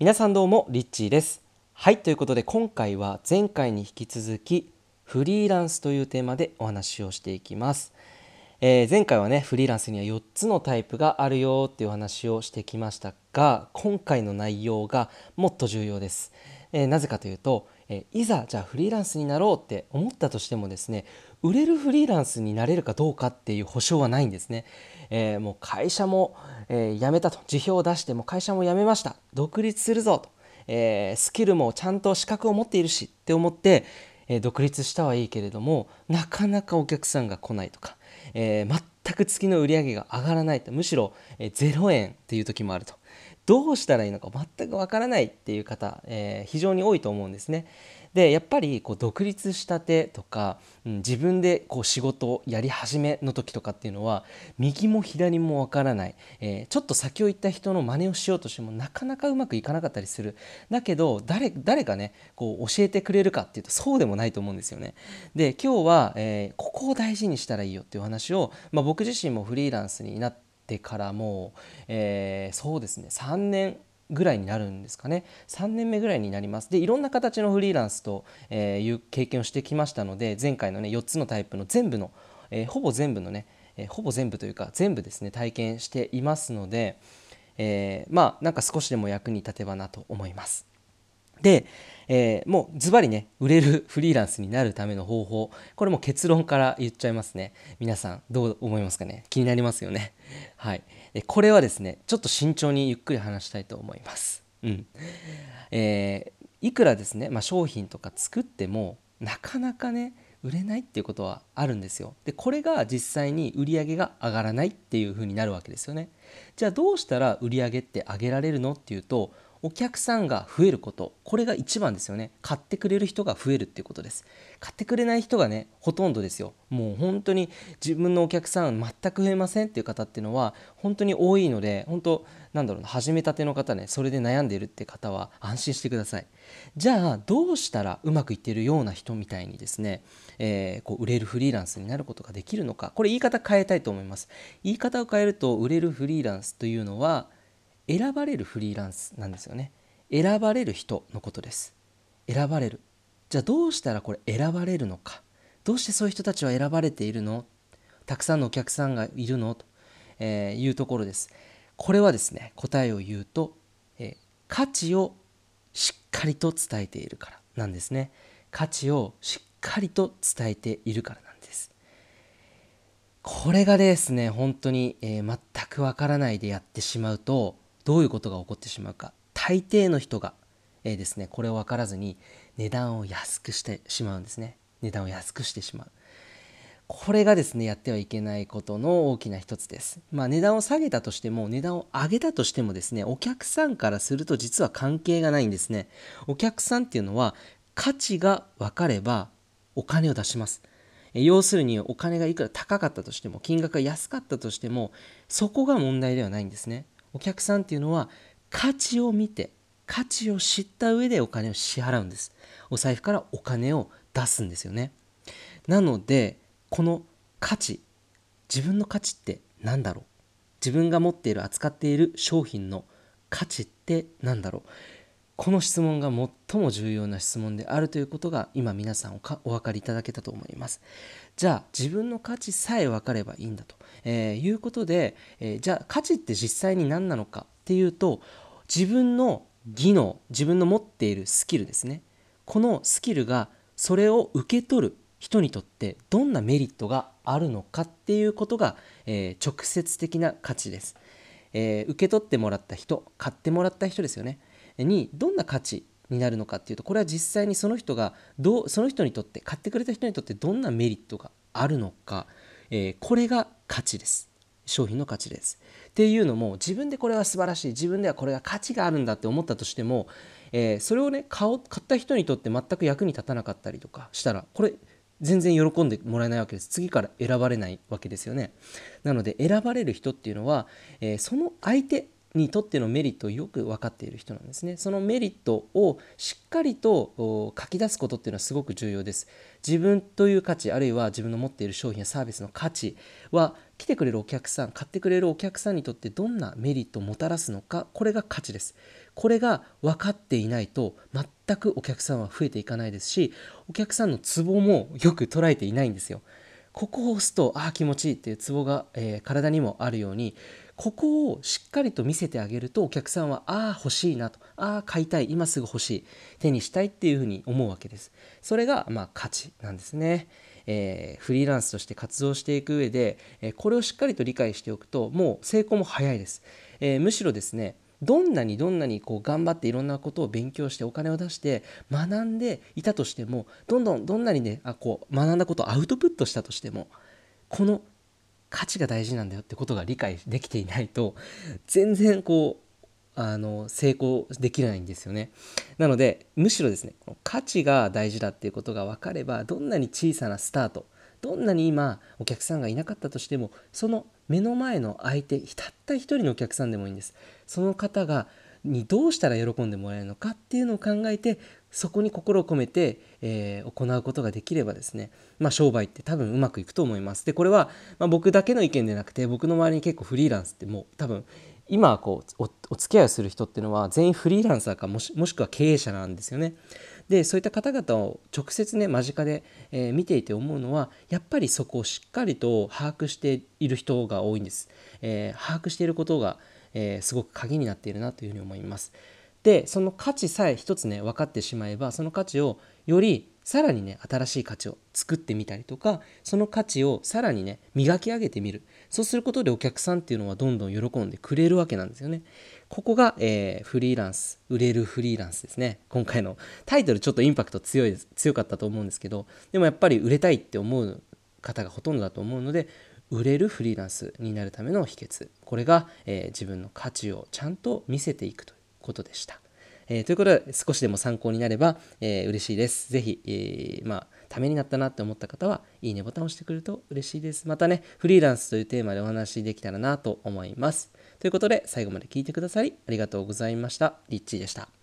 皆さんどうもリッチーです。はいということで今回は前回に引き続きフリーランスというテーマでお話をしていきます、えー前回はねフリーランスには4つのタイプがあるよっていうお話をしてきましたが今回の内容がもっと重要です、えーなぜかというと、えーいざじゃあフリーランスになろうって思ったとしてもですね売れるフリーランスになれるかどうかっていう保証はないんですね、えもう会社も、えー辞めたと。辞表を出しても会社も辞めました。独立するぞと、えースキルもちゃんと資格を持っているしって思って、え独立したはいいけれどもなかなかお客さんが来ないとか、え全く月の売り上げが上がらないと。むしろ、えー0円っていう時もあると。どうしたらいいのか全くわからないっていう方、えー非常に多いと思うんですね。でやっぱりこう独立したてとか、うん自分でこう仕事をやり始めの時とかっていうのは右も左もわからない、えーちょっと先を行った人の真似をしようとしてもなかなかうまくいかなかったりするだけど誰誰がねこう教えてくれるかっていうとそうでもないと思うんですよね。で今日は、えーここを大事にしたらいいよっていう話を、まあ、僕自身もフリーランスになっててからもう、えーそうですね3年ぐらいになるんですかね3年目ぐらいになりますでいろんな形のフリーランスと、えいう経験をしてきましたので前回のね4つのタイプの全部の、えーほぼ全部のね、えーほぼ全部というか全部ですね体験していますので、えーまあなんか少しでも役に立てばなと思います。で、えーもうズバリね売れるフリーランスになるための方法これも結論から言っちゃいますね。皆さんどう思いますかね？気になりますよね。はい。これはですねちょっと慎重にゆっくり話したいと思います。うん。えーいくらですね、まあ、商品とか作ってもなかなかね売れないっていうことはあるんですよ。でこれが実際に売り上げが上がらないっていう風になるわけですよね。じゃあどうしたら売り上げって上げられるのっていうとお客さんが増えることこれが一番ですよね。買ってくれる人が増えるっていうことです。買ってくれない人がねほとんどですよ。もう本当に自分のお客さん全く増えませんっていう方っていうのは本当に多いので本当なんだろうな始めたての方ねそれで悩んでいるって方は安心してください。じゃあどうしたらうまくいっているような人みたいにですね、えーこう売れるフリーランスになることができるのか。これ言い方変えたいと思います。言い方を変えると売れるフリーランスというのは選ばれるフリーランスなんですよね。選ばれる人のことです。選ばれる。じゃあどうしたらこれ選ばれるのか。どうしてそういう人たちは選ばれているの？たくさんのお客さんがいるの？と、えいうところです。これはですね答えを言うと、え価値をしっかりと伝えているからなんですね。価値をしっかりと伝えているからなんです。これがですね本当に、え全くわからないでやってしまうとどういうことが起こってしまうか大抵の人が、えーですねこれを分からずに値段を安くしてしまうんですね値段を安くしてしまうこれがですねやってはいけないことの大きな一つです。まあ値段を下げたとしても値段を上げたとしてもですねお客さんからすると実は関係がないんですね。お客さんっていうのは価値が分かればお金を出します。要するにお金がいくら高かったとしても金額が安かったとしてもそこが問題ではないんですね。お客さんっていうのは価値を見て価値を知った上でお金を支払うんです。お財布からお金を出すんですよね。なのでこの価値自分の価値って何だろう自分が持っている扱っている商品の価値って何だろうこの質問が最も重要な質問であるということが今皆さんおかお分かりいただけたと思います。じゃあ自分の価値さえ分かればいいんだと、えーいうことで、えーじゃあ価値って実際に何なのかっていうと自分の技能自分の持っているスキルですね。このスキルがそれを受け取る人にとってどんなメリットがあるのかっていうことが、えー直接的な価値です、え受け取ってもらった人買ってもらった人ですよね。にどんな価値になるのかっていうとこれは実際にその人がどうその人にとって買ってくれた人にとってどんなメリットがあるのか、えーこれが価値です。商品の価値です。っていうのも自分でこれは素晴らしい自分ではこれが価値があるんだって思ったとしても、えーそれをね買買った人にとって全く役に立たなかったりとかしたらこれ全然喜んでもらえないわけです。次から選ばれないわけですよね。なので選ばれる人っていうのは、えーその相手にとってのメリットをよく分かっている人なんですね。そのメリットをしっかりと書き出すことっていうのはすごく重要です。自分という価値あるいは自分の持っている商品やサービスの価値は来てくれるお客さん買ってくれるお客さんにとってどんなメリットをもたらすのかこれが価値です。これが分かっていないと全くお客さんは増えていかないですしお客さんのツボもよく捉えていないんですよ。ここを押すとああ気持ちいいっていうツボが、えー、体にもあるようにここをしっかりと見せてあげるとお客さんはああ欲しいなとああ買いたい。今すぐ欲しい。手にしたいっていうふうに思うわけです。それがまあ価値なんですね、えー、フリーランスとして活動していく上で、えー、これをしっかりと理解しておくともう成功も早いです、えー、むしろですねどんなにどんなにこう頑張っていろんなことを勉強してお金を出して学んでいたとしてもどんどんどんなにねあこう学んだことをアウトプットしたとしてもこの価値が大事なんだよってことが理解できていないと全然こうあの成功できないんですよね。なのでむしろですねこの価値が大事だっていうことが分かればどんなに小さなスタートどんなに今お客さんがいなかったとしてもその目の前の相手たった一人のお客さんでもいいんです。その方がにどうしたら喜んでもらえるのかっていうのを考えてそこに心を込めて、えー、行うことができればですね、まあ、商売って多分うまくいくと思います。でこれは、まあ、僕だけの意見でなくて僕の周りに結構フリーランスってもう多分今こうおお付き合いをする人っていうのは全員フリーランサーかもしもしくは経営者なんですよね。でそういった方々を直接ね間近で、えー、見ていて思うのはやっぱりそこをしっかりと把握している人が多いんです。えー、把握していることが、え、すごく鍵になっているなというふうに思います。でその価値さえ一つね分かってしまえばその価値をよりさらにね新しい価値を作ってみたりとかその価値をさらにね磨き上げてみる。そうすることでお客さんっていうのはどんどん喜んでくれるわけなんですよね。ここが、えー、フリーランス売れるフリーランスですね。今回のタイトルちょっとインパクト強い強かったと思うんですけどでもやっぱり売れたいって思う方がほとんどだと思うので売れるフリーランスになるための秘訣。これが、えー、自分の価値をちゃんと見せていくとことでした。えー、ということで少しでも参考になれば、えー、嬉しいです。ぜひ、えー、まあ、ためになったなって思った方は、いいねボタンを押してくれると嬉しいです。またね、フリーランスというテーマでお話できたらなと思います。ということで、最後まで聞いてくださりありがとうございました。リッチーでした。